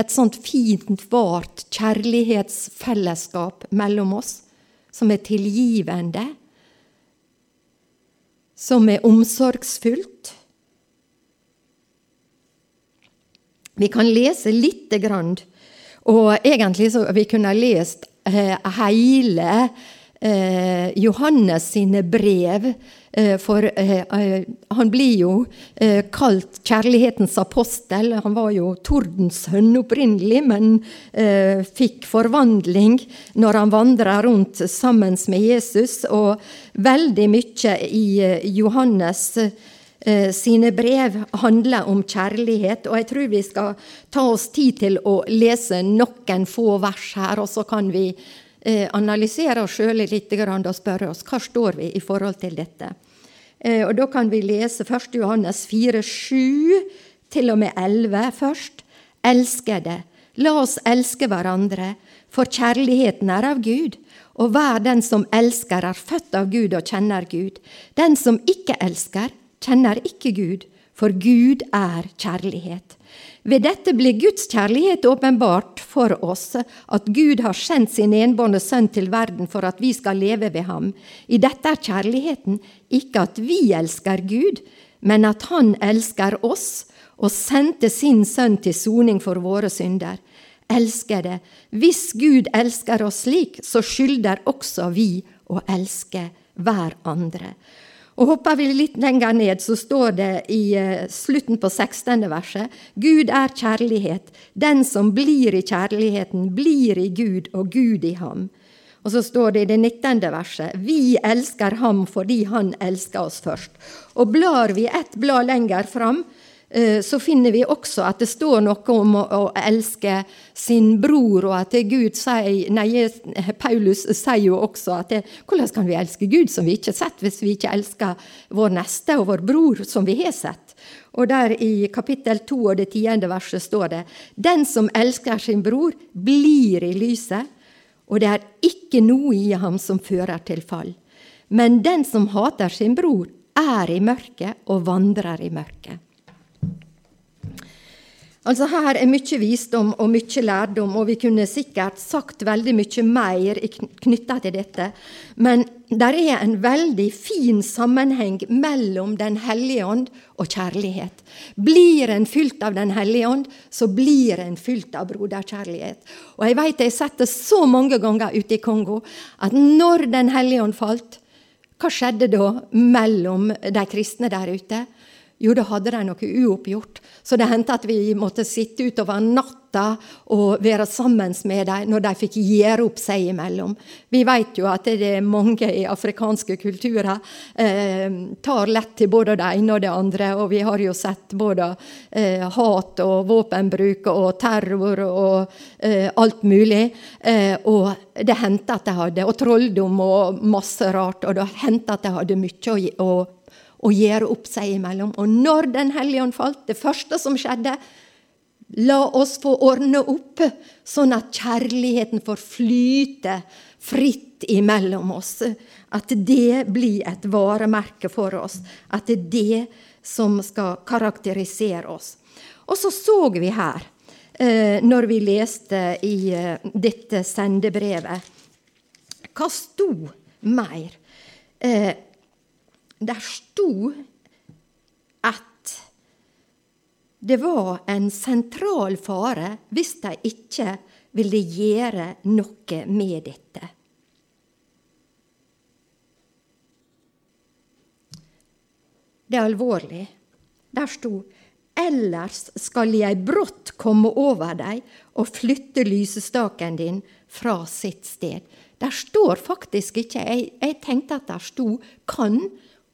et sånt fint, vart kjærlighetsfellesskap mellom oss, som er tilgivende, som er omsorgsfullt. Vi kan lese lite grann, og egentlig så vi kunne lest eh, hele eh, Johannes sine brev. Eh, for eh, eh, han blir jo kalt kjærlighetens apostel. Han var jo tordensønn opprinnelig, men fikk forvandling når han vandra rundt sammen med Jesus. Og veldig mye i Johannes sine brev handler om kjærlighet, og jeg tror vi skal ta oss tid til å lese noen få vers her, og så kan vi analysere oss sjøl litt og spørre oss hva står vi i forhold til dette. Eh, og Da kan vi lese 1. Johannes 4, 7 til og med 11 først. Elskede, la oss elske hverandre, for kjærligheten er av Gud. Og hver den som elsker, er født av Gud og kjenner Gud. Den som ikke elsker, kjenner ikke Gud, for Gud er kjærlighet. Ved dette blir Guds kjærlighet åpenbart for oss, at Gud har sendt sin enbårne sønn til verden for at vi skal leve ved ham. I dette er kjærligheten ikke at vi elsker Gud, men at Han elsker oss og sendte sin sønn til soning for våre synder. Elskede, hvis Gud elsker oss slik, så skylder også vi å elske hverandre. Og Hopper vi litt lenger ned, så står det i uh, slutten på 16. verset Gud er kjærlighet. Den som blir i kjærligheten, blir i Gud og Gud i ham. Og så står det i det 19. verset Vi elsker ham fordi han elsker oss først. Og blar vi ett blad lenger fram, Eh, så finner vi også at det står noe om å, å elske sin bror, og at Gud sier, nei, Paulus sier jo også at det, hvordan kan vi elske Gud som vi ikke har sett, hvis vi ikke elsker vår neste og vår bror som vi har sett? Og der i kapittel 2 og det tiende verset står det Den som elsker sin bror, blir i lyset, og det er ikke noe i ham som fører til fall. Men den som hater sin bror, er i mørket og vandrer i mørket. Altså Her er mye visdom og mye lærdom, og vi kunne sikkert sagt veldig mye mer knytta til dette. Men det er en veldig fin sammenheng mellom Den hellige ånd og kjærlighet. Blir en fylt av Den hellige ånd, så blir en fylt av broderkjærlighet. Og jeg vet jeg har sett det så mange ganger ute i Kongo at når Den hellige ånd falt, hva skjedde da mellom de kristne der ute? Jo, da hadde de noe uoppgjort. Så det hendte at vi måtte sitte utover natta og være sammen med dem når de fikk gjøre opp seg imellom. Vi vet jo at det er mange i afrikanske kulturer eh, tar lett til både det ene og det andre. Og vi har jo sett både eh, hat og våpenbruk og terror og eh, alt mulig. Eh, og det hendte at de hadde Og trolldom og masse rart. Og det hendte at de hadde mye å, å og gjøre opp seg imellom. Og når Den hellige ånd falt, det første som skjedde, la oss få ordne opp, sånn at kjærligheten får flyte fritt imellom oss. At det blir et varemerke for oss. At det er det som skal karakterisere oss. Og så så vi her, eh, når vi leste i eh, dette sendebrevet, hva sto mer? der sto at det var en sentral fare hvis de ikke ville gjøre noe med dette. Det er alvorlig. Der sto Ellers skal jeg brått komme over deg og flytte lysestaken din fra sitt sted. Der står faktisk ikke Jeg, jeg tenkte at der sto 'kan',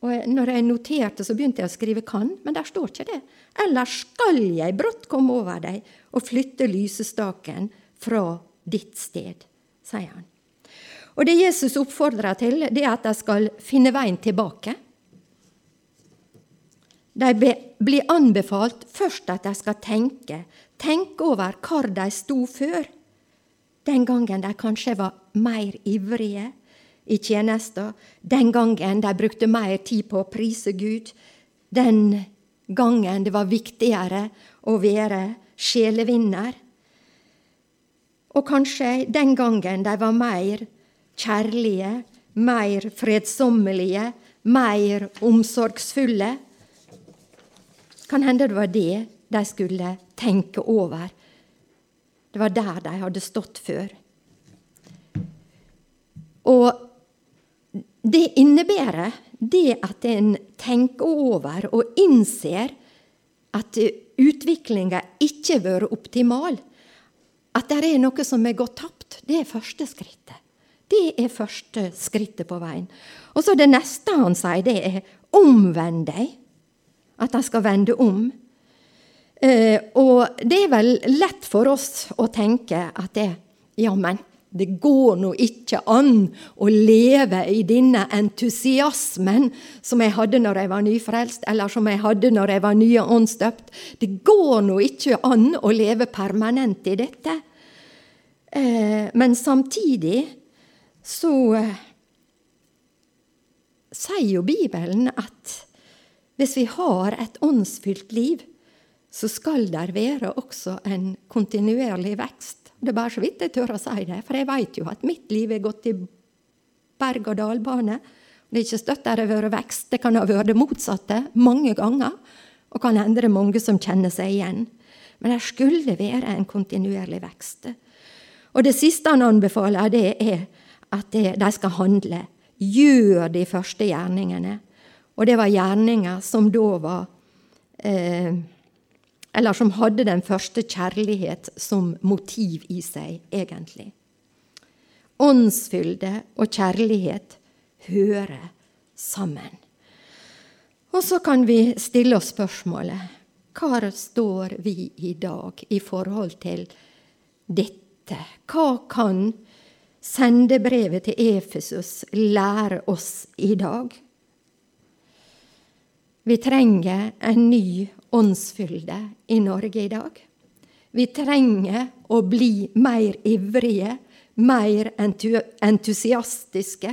og når jeg noterte, så begynte jeg å skrive 'kan', men der står ikke det. Ellers skal jeg brått komme over deg og flytte lysestaken fra ditt sted, sier han. Og det Jesus oppfordrer til, det er at de skal finne veien tilbake. De blir anbefalt først at de skal tenke, tenke over hvor de sto før. Den gangen de kanskje var mer ivrige i tjenesta, den gangen de brukte mer tid på å prise Gud, den gangen det var viktigere å være sjelevinner. Og kanskje den gangen de var mer kjærlige, mer fredsommelige, mer omsorgsfulle kan hende det var det de skulle tenke over. Det var der de hadde stått før. Og det innebærer det at en tenker over og innser at utviklinga ikke har vært optimal. At det er noe som er gått tapt. Det er første skrittet. Det er første skrittet på veien. Og så det neste han sier, det er omvend deg at de skal vende om. Eh, og det er vel lett for oss å tenke at det, ja, men det går nå ikke an å leve i denne entusiasmen som jeg hadde når jeg var nyfrelst, eller som jeg hadde når jeg var nye åndsdøpt. Det går nå ikke an å leve permanent i dette. Eh, men samtidig så eh, sier jo Bibelen at hvis vi har et åndsfylt liv, så skal der være også en kontinuerlig vekst. Det er bare så vidt jeg tør å si det, for jeg veit jo at mitt liv er gått i berg-og-dal-bane. Det er ikke støtt der det har vært vekst, det kan ha vært det motsatte mange ganger. Og kan er mange som kjenner seg igjen. Men det skulle være en kontinuerlig vekst. Og det siste han anbefaler, det er at de skal handle. Gjør de første gjerningene. Og det var gjerninger som da var eh, Eller som hadde den første kjærlighet som motiv i seg, egentlig. Åndsfylde og kjærlighet hører sammen. Og så kan vi stille oss spørsmålet hvor står vi i dag i forhold til dette? Hva kan sendebrevet til Efesus lære oss i dag? Vi trenger en ny åndsfylde i Norge i dag. Vi trenger å bli mer ivrige, mer entusiastiske.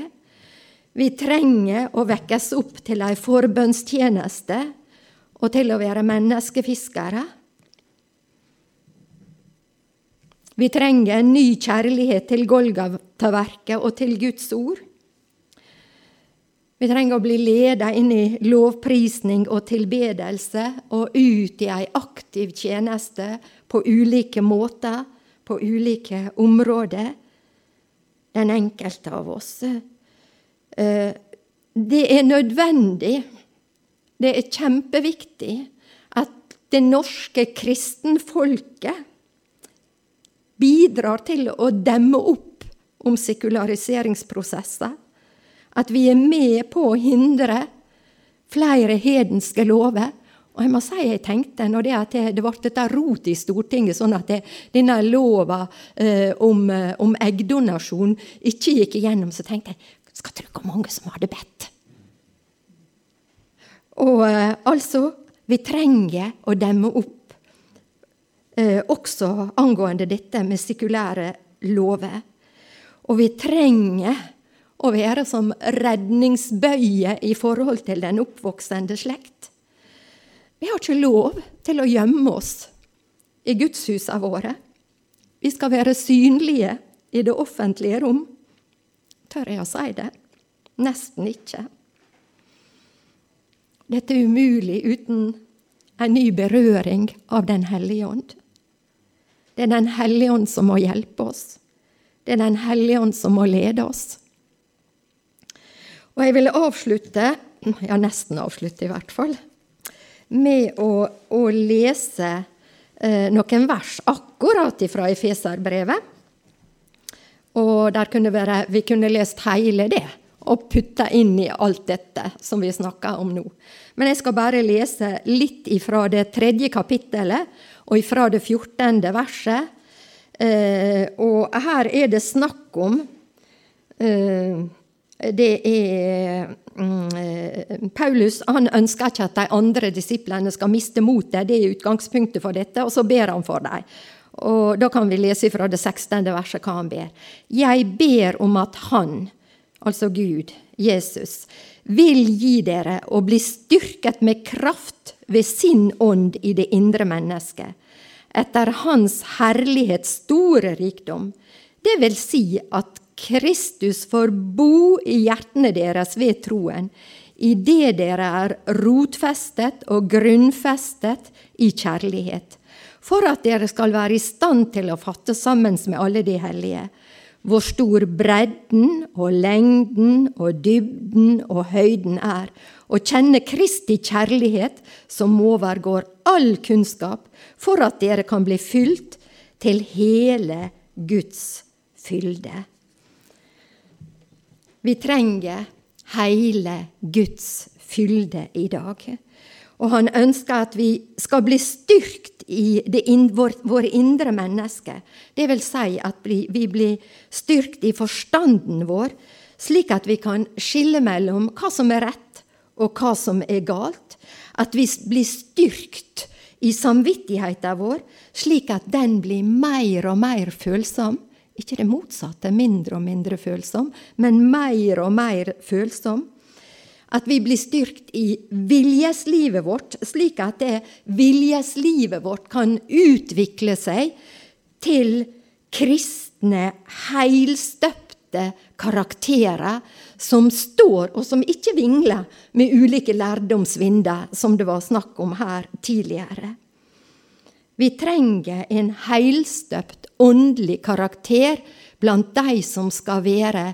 Vi trenger å vekkes opp til ei forbønnstjeneste og til å være menneskefiskere. Vi trenger en ny kjærlighet til Golgataverket og til Guds ord. Vi trenger å bli ledet inn i lovprisning og tilbedelse og ut i ei aktiv tjeneste på ulike måter, på ulike områder. Den enkelte av oss. Eh, det er nødvendig, det er kjempeviktig, at det norske kristenfolket bidrar til å demme opp om sekulariseringsprosesser at vi er med på å hindre flere hedenske lover. Og jeg må si jeg tenkte, når det, at det, ble dette rot i Stortinget, sånn at denne lova eh, om, eh, om, eggdonasjon ikke gikk igjennom, så tenkte jeg skal tro hvor mange som hadde bedt. Og eh, altså, vi trenger å demme opp eh, også angående dette med sekulære lover. Og vi trenger å være som redningsbøye i forhold til den oppvoksende slekt. Vi har ikke lov til å gjemme oss i gudshusene våre. Vi skal være synlige i det offentlige rom. Tør jeg å si det? Nesten ikke. Dette er umulig uten en ny berøring av Den hellige ånd. Det er Den hellige ånd som må hjelpe oss. Det er Den hellige ånd som må lede oss. Og jeg vil avslutte ja, nesten avslutte i hvert fall, med å, å lese eh, noen vers akkurat fra Efeserbrevet. Og der kunne være, vi kunne lest hele det og putta inn i alt dette som vi snakker om nå. Men jeg skal bare lese litt ifra det tredje kapittelet og ifra det fjortende verset. Eh, og her er det snakk om eh, Det er mm, eh, Paulus han ønsker ikke at de andre disiplene skal miste motet. Det er utgangspunktet for dette, og så ber han for dem. Og Da kan vi lese fra det 16. verset hva han ber. Jeg ber om at Han, altså Gud, Jesus, vil gi dere å bli styrket med kraft ved sin ånd i det indre mennesket, etter Hans herlighets store rikdom. Det vil si at Kristus får bo i hjertene deres ved troen, idet dere er rotfestet og grunnfestet i kjærlighet, for at dere skal være i stand til å fatte sammen med alle de hellige hvor stor bredden og lengden og dybden og høyden er, og kjenne Kristi kjærlighet som overgår all kunnskap, for at dere kan bli fylt til hele Guds fylde. Vi trenger hele Guds fylde i dag. Og han ønsker at vi skal bli styrkt i in, vår, våre indre mennesker. Det vil si at vi blir styrkt i forstanden vår, slik at vi kan skille mellom hva som er rett, og hva som er galt. At vi blir styrkt i samvittigheten vår, slik at den blir mer og mer følsom. Ikke det motsatte, mindre og mindre følsom, men mer og mer følsom at vi blir styrkt i viljeslivet vårt, slik at det viljeslivet vårt kan utvikle seg til kristne, heilstøpte karakterer som står, og som ikke vingler med ulike lærdomsvinder, som det var snakk om her tidligere. Vi trenger en heilstøpt åndelig karakter blant de som skal være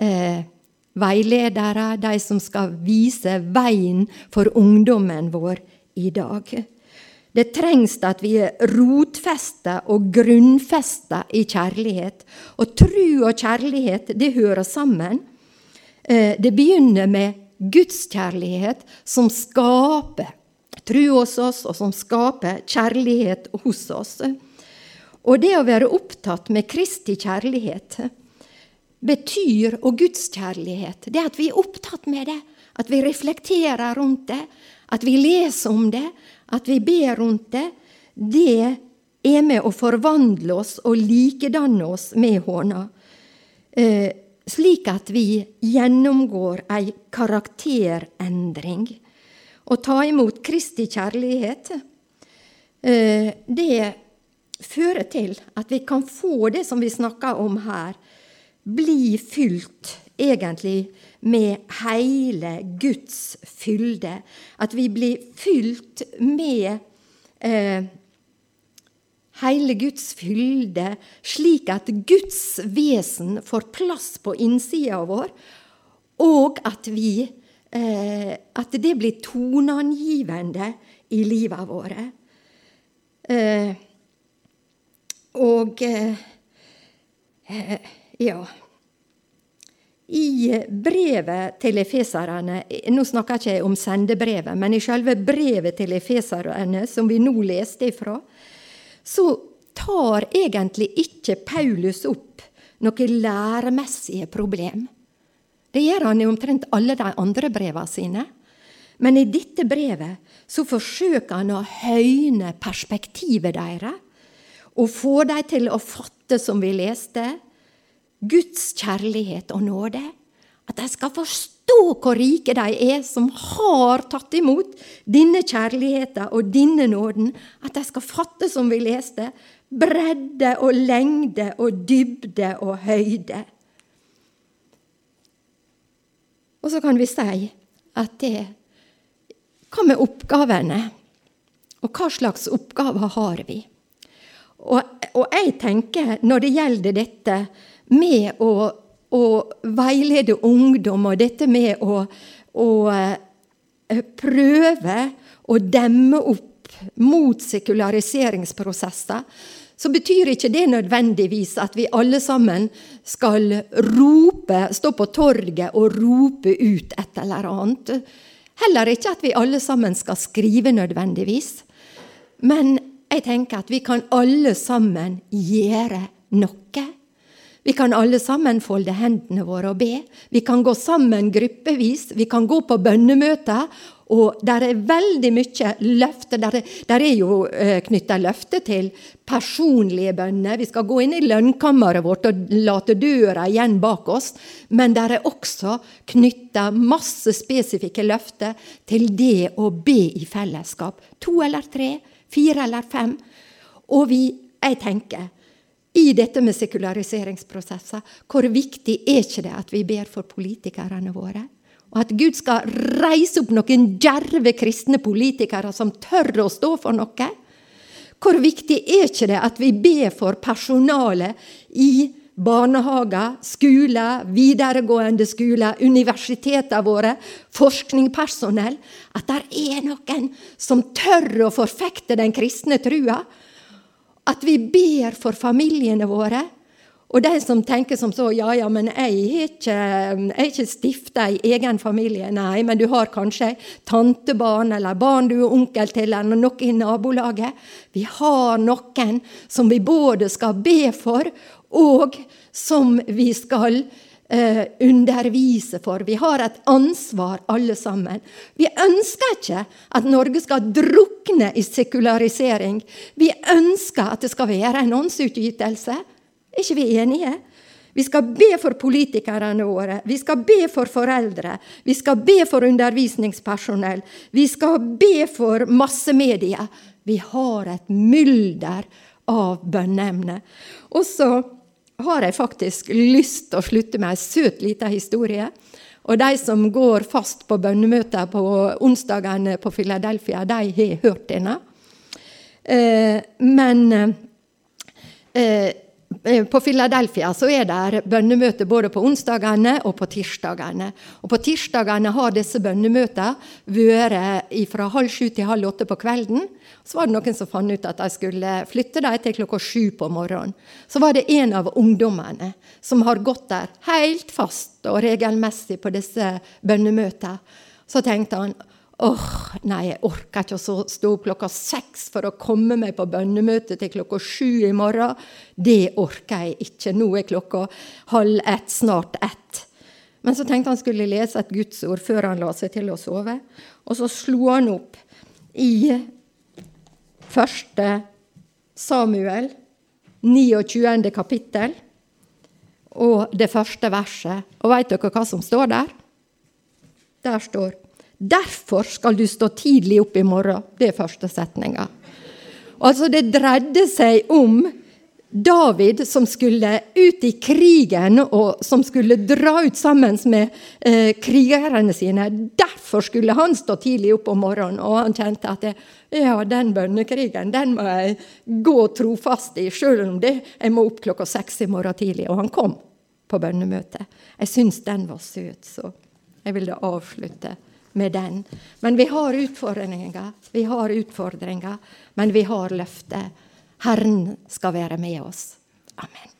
eh, veiledere, de som skal vise veien for ungdommen vår i dag. Det trengs at vi er rotfesta og grunnfesta i kjærlighet. Og tru og kjærlighet, det hører sammen. Eh, det begynner med Guds kjærlighet, som skaper tru hos oss, og som skaper kjærlighet hos oss. Og det å være opptatt med Kristi kjærlighet, betyr, og Guds kjærlighet. det at vi er opptatt med det, at vi reflekterer rundt det, at vi leser om det, at vi ber rundt det, det er med å forvandle oss og likedanne oss med håna, eh, slik at vi gjennomgår ei karakterendring. Å ta imot Kristi kjærlighet, eh, det fører til at vi kan få det som vi snakker om her, bli fylt egentlig med hele Guds fylde. At vi blir fylt med eh, hele Guds fylde, slik at Guds vesen får plass på innsida vår, og at vi At det blir toneangivende i livet våre. Eh, og eh, eh ja. I brevet til efeserne Nå snakker jeg ikke om sendebrevet, men i selve brevet til efeserne, som vi nå leste ifra, så tar egentlig ikke Paulus opp noen læremessige problem. Det gjør han i omtrent alle de andre brevene sine. Men i dette brevet så forsøker han å høyne perspektivet deres og få dem til å fatte, som vi leste, Guds kjærlighet og nåde. At de skal forstå hvor rike de er som har tatt imot denne kjærligheten og denne nåden. At de skal fatte, som vi leste, bredde og lengde og dybde og høyde. Og så kan vi si at det Hva med oppgavene? Og hva slags oppgaver har vi? Og, og jeg tenker, når det gjelder dette med å, å veilede ungdom, og dette med å, å eh, prøve å demme opp mot sekulariseringsprosesser, så betyr ikke det nødvendigvis at vi alle sammen skal rope, stå på torget og rope ut et eller annet. Heller ikke at vi alle sammen skal skrive nødvendigvis. Men jeg tenker at vi kan alle sammen gjøre noe. Vi kan alle sammen folde hendene våre og be. Vi kan gå sammen gruppevis. Vi kan gå på bønnemøter. Og der er veldig mye løfte. Der er, der er jo eh, knytta løfte til personlige bønner. Vi skal gå inn i lønnkammeret vårt og late døra igjen bak oss. Men der er også knytta masse spesifikke løfter til det å be i fellesskap. To eller tre, fire eller fem. Og vi, jeg tenker, i dette med sekulariseringsprosesser, hvor viktig er ikke det at vi ber for politikerne våre? At Gud skal reise opp noen djerve kristne politikere som tør å stå for noe? Hvor viktig er ikke det at vi ber for personalet i barnehager, skoler, videregående skoler, universitetene våre, forskningspersonell? At det er noen som tør å forfekte den kristne trua? At vi ber for familiene våre. Og de som tenker som så Ja, ja, men jeg har ikke, jeg ikke stifta ei egen familie. Nei, men du har kanskje tantebarn eller barn du er onkel til, eller noe i nabolaget. Vi har noen som vi både skal be for, og som vi skal eh, undervise for. Vi har et ansvar, alle sammen. Vi ønsker ikke at Norge skal drukne i sekularisering. Vi ønsker at det skal være en åndsutgytelse. Er ikke vi enige? Vi skal be for politikerne våre, vi skal be for foreldre, vi skal be for undervisningspersonell, vi skal be for massemedia. Vi har et mylder av bønneemner. Og så har jeg faktisk lyst til å slutte med ei søt lita historie. Og de som går fast på bønnemøter på onsdagene på Philadelphia, de har hørt denne. Eh, men eh, på Philadelphia så er det bønnemøter både på onsdagene og på tirsdagene. Og På tirsdagene har disse bønnemøtene vært fra halv sju til halv åtte på kvelden. Så var det noen som fant ut at de skulle flytte dem til klokka sju på morgenen. Så var det en av ungdommene som har gått der helt fast og regelmessig på disse bønnemøtene. Så tenkte han Åh, nei, jeg orker ikke å stå opp klokka seks for å komme meg på bønnemøte til klokka sju i morgen. Det orker jeg ikke. Nå er klokka halv ett, snart ett. Men så tenkte han skulle lese et gudsord før han la seg til å sove. Og så slo han opp i første Samuel, 29. kapittel, og det første verset. Og veit dere hva som står der? Der står Derfor skal du stå tidlig opp i morgen. Det er første setninga. Altså, det dreide seg om David som skulle ut i krigen, og som skulle dra ut sammen med eh, krigerne sine. Derfor skulle han stå tidlig opp om morgenen, og han kjente at ja, den bønnekrigen den må jeg gå trofast i, sjøl om det, jeg må opp klokka seks i morgen tidlig. Og han kom på bønnemøtet. Jeg syns den var søt, så jeg ville avslutte med den. Men vi har utfordringer, vi har utfordringer, men vi har løftet. Herren skal være med oss. Amen.